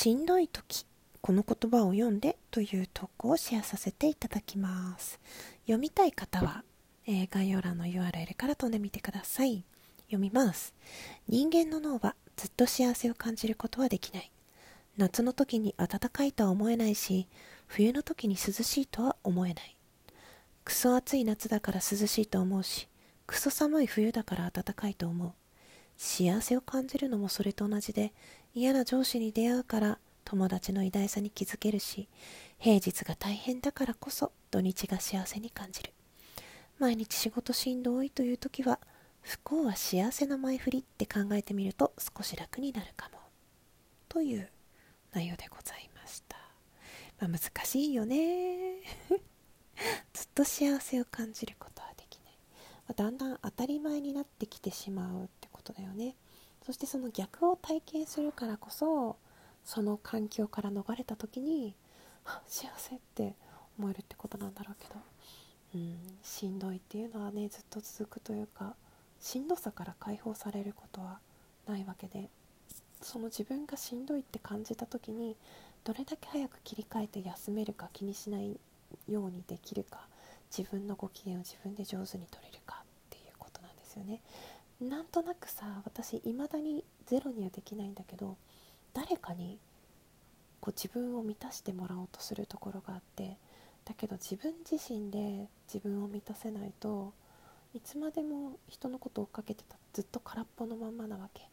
しんどい時この言葉を読んでという投稿をシェアさせていただきます。読みたい方は、えー、概要欄の URL から飛んでみてください。読みます。人間の脳はずっと幸せを感じることはできない。夏の時に暖かいとは思えないし冬の時に涼しいとは思えない。クソ暑い夏だから涼しいと思うしクソ寒い冬だから暖かいと思う。幸せを感じるのもそれと同じで嫌な上司に出会うから友達の偉大さに気づけるし平日が大変だからこそ土日が幸せに感じる。毎日仕事しんどいという時は不幸は幸せの前振りって考えてみると少し楽になるかも。という内容でございました、まあ、難しいよね。ずっと幸せを感じることはできない、ま、だんだん当たり前になってきてしまうってことだよね。そしてその逆を体験するからこそその環境から逃れた時に幸せって思えるってことなんだろうけどうんしんどいっていうのはねずっと続くというかしんどさから解放されることはないわけでその自分がしんどいって感じた時にどれだけ早く切り替えて休めるか気にしないようにできるか自分のご機嫌を自分で上手に取れるかっていうことなんですよね。なんとなくさ私未だにゼロにはできないんだけど誰かにこう自分を満たしてもらおうとするところがあってだけど自分自身で自分を満たせないといつまでも人のことを追っかけてたずっと空っぽのまんまなわけ。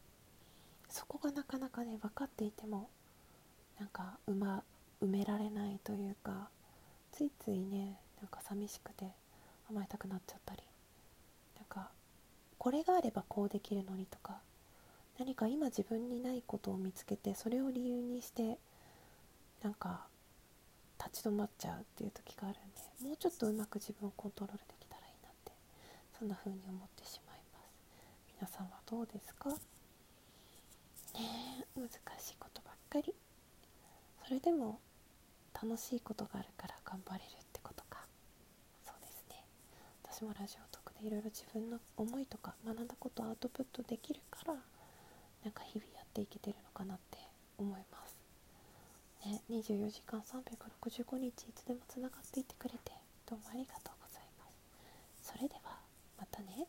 そこがなかなかね分かっていてもなんか埋,、ま、埋められないというかついついねなんか寂しくて甘えたくなっちゃったりなんかこれがあればこうできるのにとか何か今自分にないことを見つけてそれを理由にしてなんか立ち止まっちゃうっていう時があるんでもうちょっとうまく自分をコントロールできたらいいなってそんな風に思ってしまいます。皆さんはどうですか？ね難しいことばっかり。それでも楽しいことがあるから頑張れるってことか。そうですね。私もラジオトークでいろいろ自分の思いとか学んだことをアウトプットできるからなんか日々やっていけてるのかなって思います。ね24時間365日いつでもつながっていてくれてどうもありがとうございます。それではまたね。